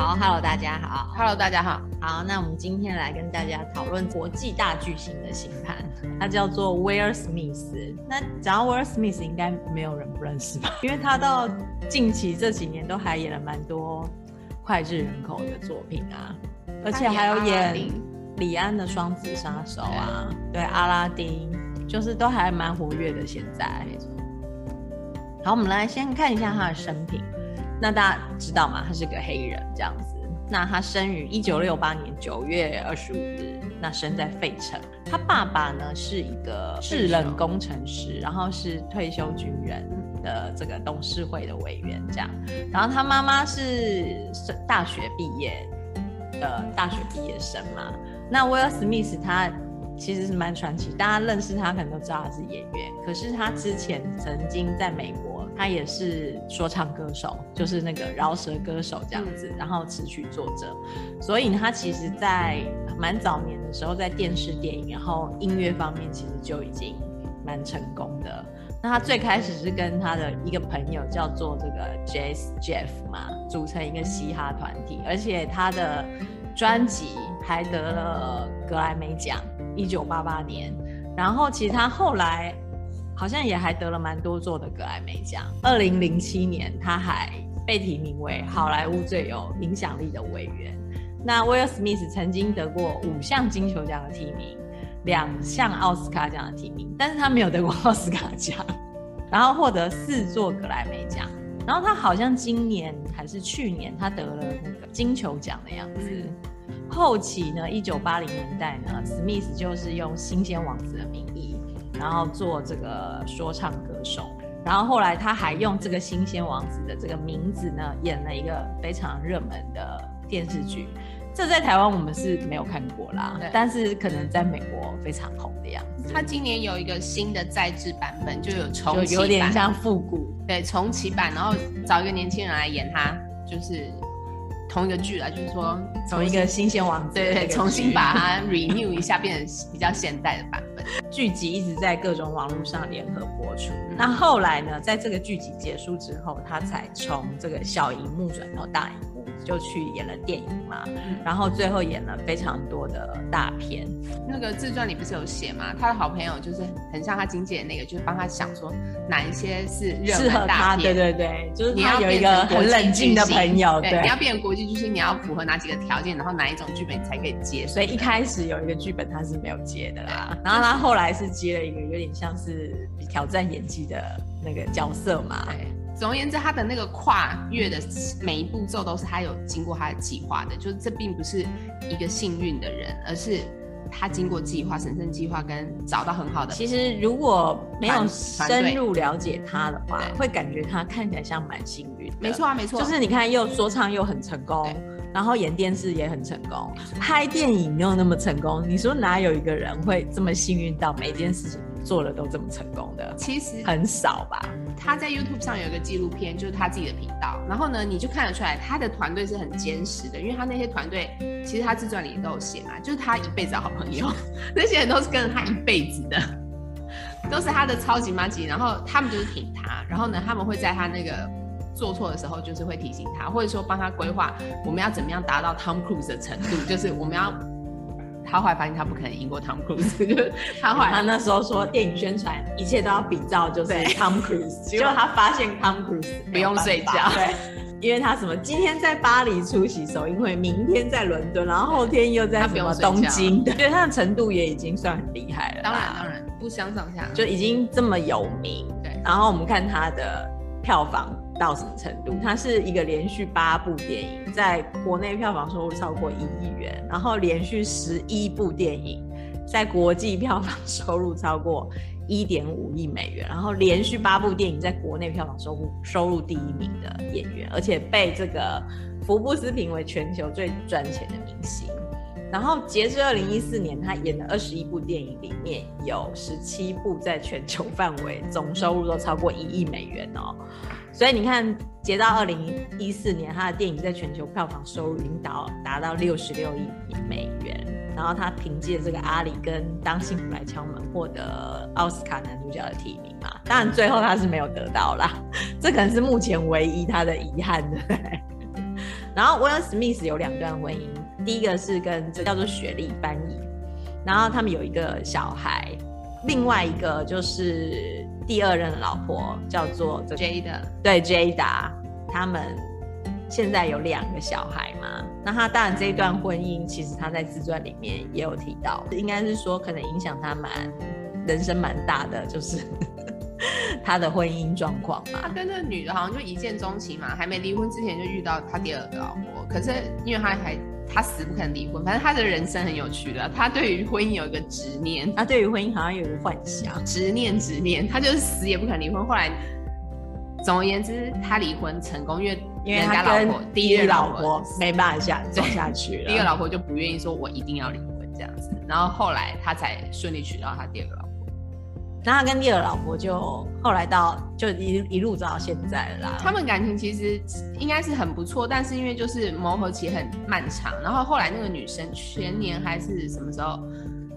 好，Hello，大家好，Hello，大家好，好，那我们今天来跟大家讨论国际大巨星的星盘，他叫做威尔·史密斯。那讲到威尔·史密斯，应该没有人不认识吧？因为他到近期这几年都还演了蛮多脍炙人口的作品啊，而且还有演李安的《双子杀手》啊，对，阿拉丁，就是都还蛮活跃的。现在，好，我们来先看一下他的生平。那大家知道吗？他是个黑人这样子。那他生于一九六八年九月二十五日，那生在费城。他爸爸呢是一个制冷工程师，然后是退休军人的这个董事会的委员这样。然后他妈妈是大学毕业的大学毕业生嘛。那威尔·史密斯他其实是蛮传奇，大家认识他可能都知道他是演员，可是他之前曾经在美国。他也是说唱歌手，就是那个饶舌歌手这样子，然后词曲作者，所以他其实，在蛮早年的时候，在电视、电影，然后音乐方面，其实就已经蛮成功的。那他最开始是跟他的一个朋友叫做这个 Jazz Jeff 嘛，组成一个嘻哈团体，而且他的专辑还得了格莱美奖，一九八八年。然后其实他后来。好像也还得了蛮多座的格莱美奖。二零零七年，他还被提名为好莱坞最有影响力的委员。那威尔·史密斯曾经得过五项金球奖的提名，两项奥斯卡奖的提名，但是他没有得过奥斯卡奖。然后获得四座格莱美奖。然后他好像今年还是去年，他得了那个金球奖的样子。后期呢，一九八零年代呢，史密斯就是用新鲜王子的名义。然后做这个说唱歌手，然后后来他还用这个新鲜王子的这个名字呢，演了一个非常热门的电视剧。这在台湾我们是没有看过啦，但是可能在美国非常红的样子。他今年有一个新的再制版本，就有重启版，有点像复古，对，重启版，然后找一个年轻人来演他，就是。同一个剧啊，就是说从一个新鲜王子，对对，重新把它 renew 一下，变成比较现代的版本。剧集一直在各种网络上联合播出。嗯、那后来呢，在这个剧集结束之后，他才从这个小荧幕转到大荧幕。就去演了电影嘛，嗯、然后最后演了非常多的大片。那个自传里不是有写嘛？他的好朋友就是很像他经纪人那个，就是帮他想说哪一些是适合他。对对对，就是你要有一个很冷静的朋友，对，对，你要变成国际巨星，你要符合哪几个条件，然后哪一种剧本你才可以接。所以一开始有一个剧本他是没有接的啦，然后他后来是接了一个有点像是挑战演技的那个角色嘛。总而言之，他的那个跨越的每一步骤都是他有经过他的计划的，就是这并不是一个幸运的人，而是他经过计划、神圣计划跟找到很好的。其实如果没有深入了解他的话，会感觉他看起来像蛮幸运。没错啊，没错，就是你看又说唱又很成功，然后演电视也很成功，拍电影没有那么成功。你说哪有一个人会这么幸运到每件事情做了都这么成功的？其实很少吧。他在 YouTube 上有一个纪录片，就是他自己的频道。然后呢，你就看得出来，他的团队是很坚实的，因为他那些团队，其实他自传里都有写嘛，就是他一辈子的好朋友，那些人都是跟着他一辈子的，都是他的超级妈吉。然后他们就是挺他，然后呢，他们会在他那个做错的时候，就是会提醒他，或者说帮他规划我们要怎么样达到 Tom Cruise 的程度，就是我们要。他后来发现他不可能赢过 Tom Cruise，就他后来他那时候说电影宣传一切都要比照，就是 Tom Cruise，结果他发现 Tom Cruise 不用睡觉，对，因为他什么今天在巴黎出席首映会，明天在伦敦，然后后天又在什么东京，对，他的程度也已经算很厉害了。当然当然不相上下，就已经这么有名。对，然后我们看他的票房。到什么程度？它是一个连续八部电影，在国内票房收入超过一亿元，然后连续十一部电影，在国际票房收入超过一点五亿美元，然后连续八部电影在国内票房收入收入第一名的演员，而且被这个福布斯评为全球最赚钱的明星。然后截至二零一四年，他演的二十一部电影里面有十七部在全球范围总收入都超过一亿美元哦。所以你看，截到二零一四年，他的电影在全球票房收入已经达达到六十六亿美元。然后他凭借这个《阿里》跟《当幸福来敲门》获得奥斯卡男主角的提名嘛。当然最后他是没有得到啦，这可能是目前唯一他的遗憾的。然后威尔史密斯有两段婚姻，第一个是跟这叫做雪莉翻译，然后他们有一个小孩，另外一个就是第二任的老婆叫做 Jada，对 Jada，他们现在有两个小孩嘛。那他当然这一段婚姻，其实他在自传里面也有提到，应该是说可能影响他蛮人生蛮大的，就是。他的婚姻状况嘛，他跟那女的好像就一见钟情嘛，还没离婚之前就遇到他第二个老婆。可是因为他还他死不肯离婚，反正他的人生很有趣的。他对于婚姻有一个执念，他对于婚姻好像有一个幻想，执念执念，他就是死也不肯离婚。后来总而言之，他离婚成功，因为因为他跟第一老婆没办法下走下去了，第一个老婆就不愿意说，我一定要离婚这样子。然后后来他才顺利娶到他第二个老婆。那他跟第二老婆就后来到就一一路走到现在了啦。他们感情其实应该是很不错，但是因为就是磨合期很漫长，然后后来那个女生全年还是什么时候，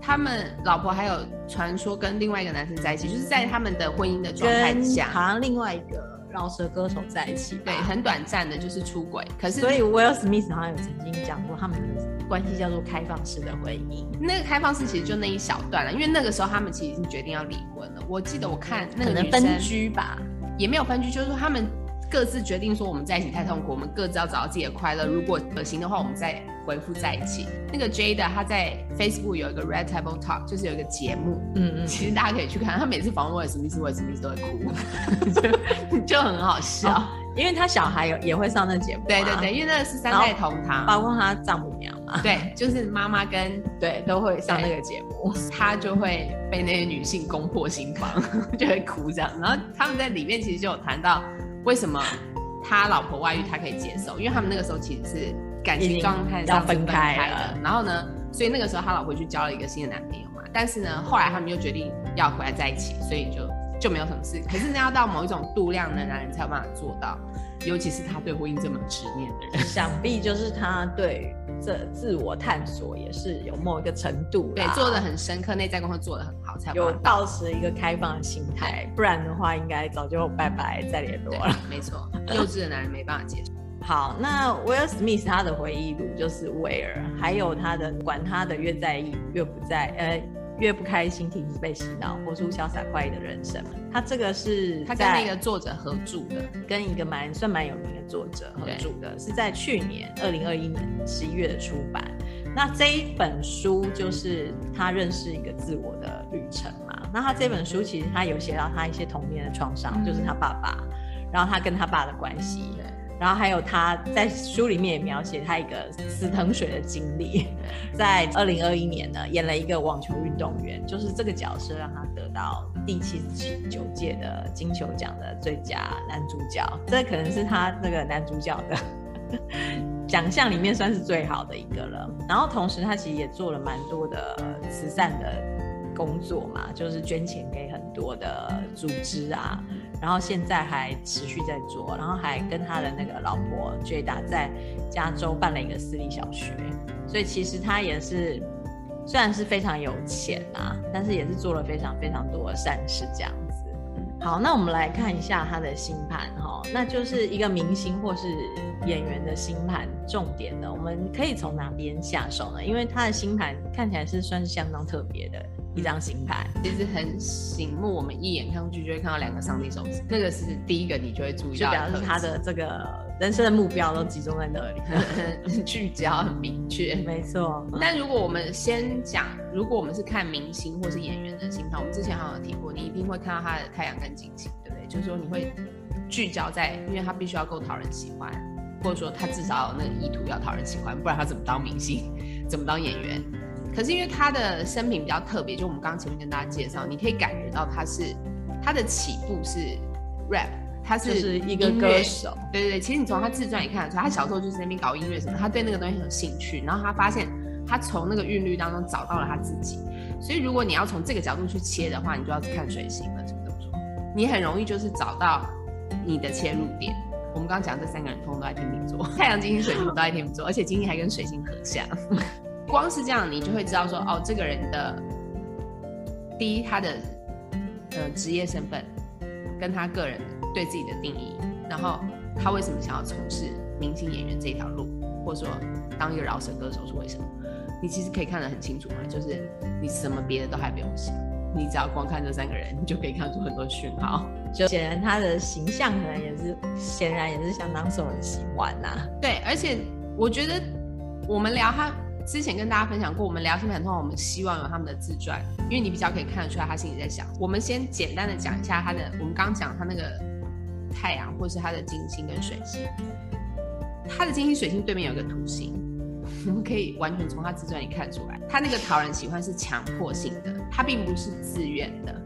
他们老婆还有传说跟另外一个男生在一起，就是在他们的婚姻的状态下，好像另外一个饶舌歌手在一起，对，很短暂的就是出轨。可是所以 Will Smith 好像有曾经讲过他们的。关系叫做开放式的婚姻，那个开放式其实就那一小段了，因为那个时候他们其实已经决定要离婚了。我记得我看那个女生分居吧，也没有分居，就是说他们各自决定说我们在一起太痛苦，我们各自要找到自己的快乐。如果可行的话，我们再回复在一起。那个 Jada 他在 Facebook 有一个 Red Table Talk，就是有一个节目，嗯嗯，其实大家可以去看，他每次访问威尔史密斯，威尔史密斯都会哭，就 就很好笑。哦因为他小孩有也会上那节目，对对对，因为那个是三代同堂，包括他丈母娘嘛，对，就是妈妈跟 对都会上那个节目，他就会被那些女性攻破心房，就会哭这样。然后他们在里面其实就有谈到为什么他老婆外遇他可以接受，因为他们那个时候其实是感情状态上分开了，然后呢，所以那个时候他老婆去交了一个新的男朋友嘛，但是呢，后来他们又决定要回来在一起，所以就。就没有什么事，可是那要到某一种度量的男人才有办法做到，尤其是他对婚姻这么执念的人，想必就是他对这自我探索也是有某一个程度，对，做的很深刻，内在功课做的很好，才有保持一个开放的心态，不然的话应该早就拜拜再联络了。没错，幼稚的男人没办法接受。好，那威尔史密斯他的回忆录就是威尔，还有他的管他的越在意越不在，呃。越不开心，停止被洗脑，活出潇洒快意的人生。他这个是他跟那个作者合著的，跟一个蛮算蛮有名的作者合著的，是在去年二零二一年十一月的出版。那这一本书就是他认识一个自我的旅程嘛。那他这本书其实他有写到他一些童年的创伤，嗯、就是他爸爸，然后他跟他爸的关系。然后还有他在书里面也描写他一个死藤水的经历，在二零二一年呢演了一个网球运动员，就是这个角色让他得到第七十九届的金球奖的最佳男主角，这可能是他这个男主角的 奖项里面算是最好的一个了。然后同时他其实也做了蛮多的慈善的。工作嘛，就是捐钱给很多的组织啊，然后现在还持续在做，然后还跟他的那个老婆 Jada 在加州办了一个私立小学，所以其实他也是虽然是非常有钱啊，但是也是做了非常非常多的善事这样子。好，那我们来看一下他的星盘哈，那就是一个明星或是演员的星盘，重点的我们可以从哪边下手呢？因为他的星盘看起来是算是相当特别的。一张星盘其实很醒目，我们一眼看过去就会看到两个上帝手指，那个是第一个你就会注意到，就表示他的这个人生的目标都集中在那里，很 聚焦，很明确。没错。但如果我们先讲，如果我们是看明星或是演员的星盘，我们之前好像有提过，你一定会看到他的太阳跟金星，对不对？就是说你会聚焦在，因为他必须要够讨人喜欢，或者说他至少有那个意图要讨人喜欢，不然他怎么当明星，怎么当演员？可是因为他的生平比较特别，就我们刚刚前面跟大家介绍，你可以感觉到他是他的起步是 rap，他是，是一个歌手。对对对，其实你从他自传也看得出来，他小时候就是那边搞音乐什么，他对那个东西很有兴趣。然后他发现他从那个韵律当中找到了他自己。所以如果你要从这个角度去切的话，你就要看水星了，是不是这么说？你很容易就是找到你的切入点。我们刚刚讲这三个人通通都在天秤座，太阳、金星、水星都在天秤座，而且金星还跟水星合相。光是这样，你就会知道说，哦，这个人的第一，他的呃职业身份，跟他个人对自己的定义，然后他为什么想要从事明星演员这条路，或者说当一个饶舌歌手是为什么？你其实可以看得很清楚嘛，就是你什么别的都还不用想，你只要光看这三个人，你就可以看出很多讯号。就显然他的形象可能也是，显然也是相当受人喜欢呐、啊。对，而且我觉得我们聊他之前跟大家分享过，我们聊新闻通，我们希望有他们的自传，因为你比较可以看得出来他心里在想。我们先简单的讲一下他的，我们刚讲他那个太阳，或是他的金星跟水星，他的金星水星对面有个土星。我们可以完全从他自传里看出来，他那个讨人喜欢是强迫性的，他并不是自愿的。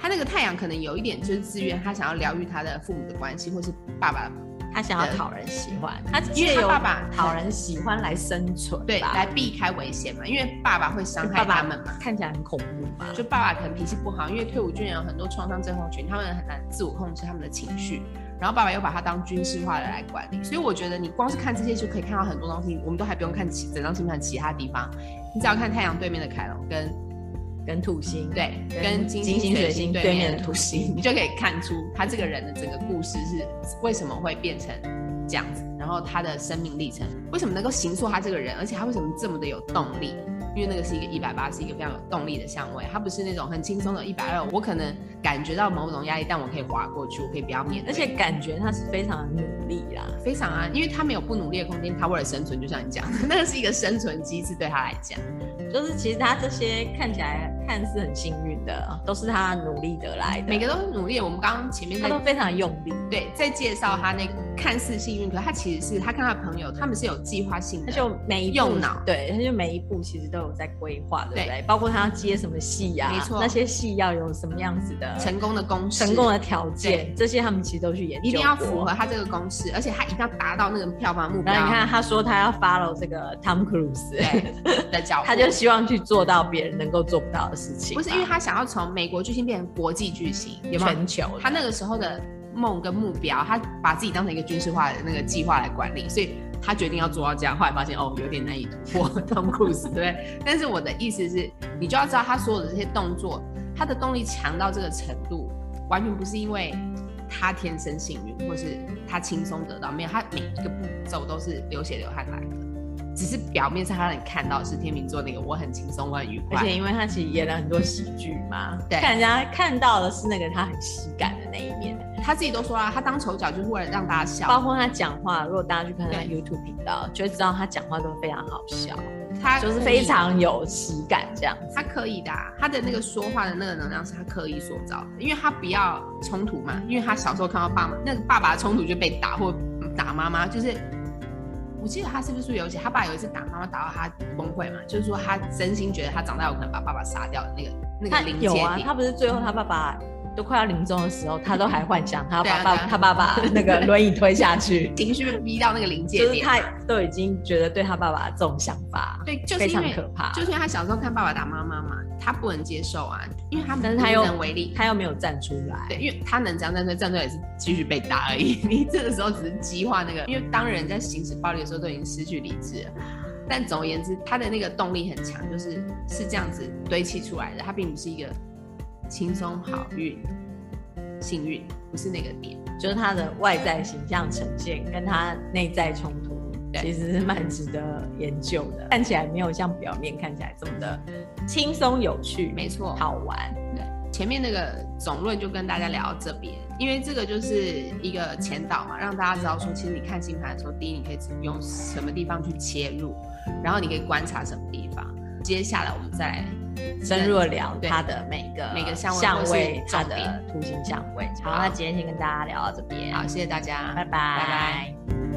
他那个太阳可能有一点就是自愿，他想要疗愈他的父母的关系，或是爸爸，他想要讨人喜欢。他因为他爸爸讨人喜欢来生存，对，来避开危险嘛。因为爸爸会伤害他们嘛，看起来很恐怖嘛。就爸爸可能脾气不好，因为退伍军人有很多创伤症候群，他们很难自我控制他们的情绪。然后爸爸又把他当军事化的来管理，所以我觉得你光是看这些就可以看到很多东西，我们都还不用看其整张星盘其他地方，你只要看太阳对面的凯龙跟跟土星，对，跟金星水星对面的土星，你就可以看出他这个人的整个故事是为什么会变成这样子，然后他的生命历程为什么能够形塑他这个人，而且他为什么这么的有动力。因为那个是一个一百八，是一个非常有动力的相位，它不是那种很轻松的一百二。我可能感觉到某种压力，但我可以滑过去，我可以不要面对。而且感觉他是非常努力啦，非常啊，因为他没有不努力的空间，他为了生存，就像你讲的，那个是一个生存机制对他来讲。就是其实他这些看起来看似很幸运的，都是他努力得来的。每个都是努力。我们刚刚前面他都非常用力，对，在介绍他那个看似幸运，可是他其实是他看他的朋友，他们是有计划性的，他就每一步用脑，对，他就每一步其实都有在规划，对不对？对，包括他要接什么戏呀，没错，那些戏要有什么样子的成功的公式、成功的条件，这些他们其实都去研究，一定要符合他这个公式，而且他一定要达到那个票房目标。那你看，他说他要 follow 这个 Tom Cruise 的脚步，他就希望去做到。别人能够做不到的事情，不是因为他想要从美国巨星变成国际巨星，有没有？全球。他那个时候的梦跟目标，他把自己当成一个军事化的那个计划来管理，所以他决定要做到这样。后来发现哦，有点难以突破。Cruise 对不对？但是我的意思是，你就要知道他所有的这些动作，他的动力强到这个程度，完全不是因为他天生幸运，或是他轻松得到，没有，他每一个步骤都是流血流汗来的。只是表面上他让你看到是天秤座那个我很轻松，我很愉快，而且因为他其实演了很多喜剧嘛，对，看人家看到的是那个他很喜感的那一面。他自己都说啊，他当丑角就是为了让大家笑，包括他讲话，如果大家去看他 YouTube 频道，就会知道他讲话都非常好笑，他就是非常有喜感这样。他可以的，啊，他的那个说话的那个能量是他刻意塑造的，因为他不要冲突嘛，因为他小时候看到爸妈那个爸爸冲突就被打或打妈妈，就是。我记得他是不是有写，他爸有一次打妈妈打到他崩溃嘛？就是说他真心觉得他长大有可能把爸爸杀掉的那个那个临界点。有啊，他不是最后他爸爸都快要临终的时候，他都还幻想他要把爸他爸爸 那个轮椅推下去，情绪逼到那个临界点，就是他都已经觉得对他爸爸这种想法，对，就非常可怕。就是因为他小时候看爸爸打妈妈嘛，他不能接受啊，因为他无能为力，他又没有站出来，对，因为他能这样站出来，站出来也是继续被打而已。你这个时候只是激化那个，因为当人在行使暴力的时候，都已经失去理智了。但总而言之，他的那个动力很强，就是是这样子堆砌出来的。他并不是一个轻松好运、幸运，不是那个点，就是他的外在形象呈现跟他内在冲突。其实是蛮值得研究的，看起来没有像表面看起来这么的轻松有趣，没错，好玩。对，前面那个总论就跟大家聊到这边，因为这个就是一个前导嘛，让大家知道说，其实你看星盘的时候，第一你可以用什么地方去切入，然后你可以观察什么地方。接下来我们再来深入的聊它的每个每个相位，它的图形相位。好，那今天先跟大家聊到这边，好，谢谢大家，拜拜，拜拜。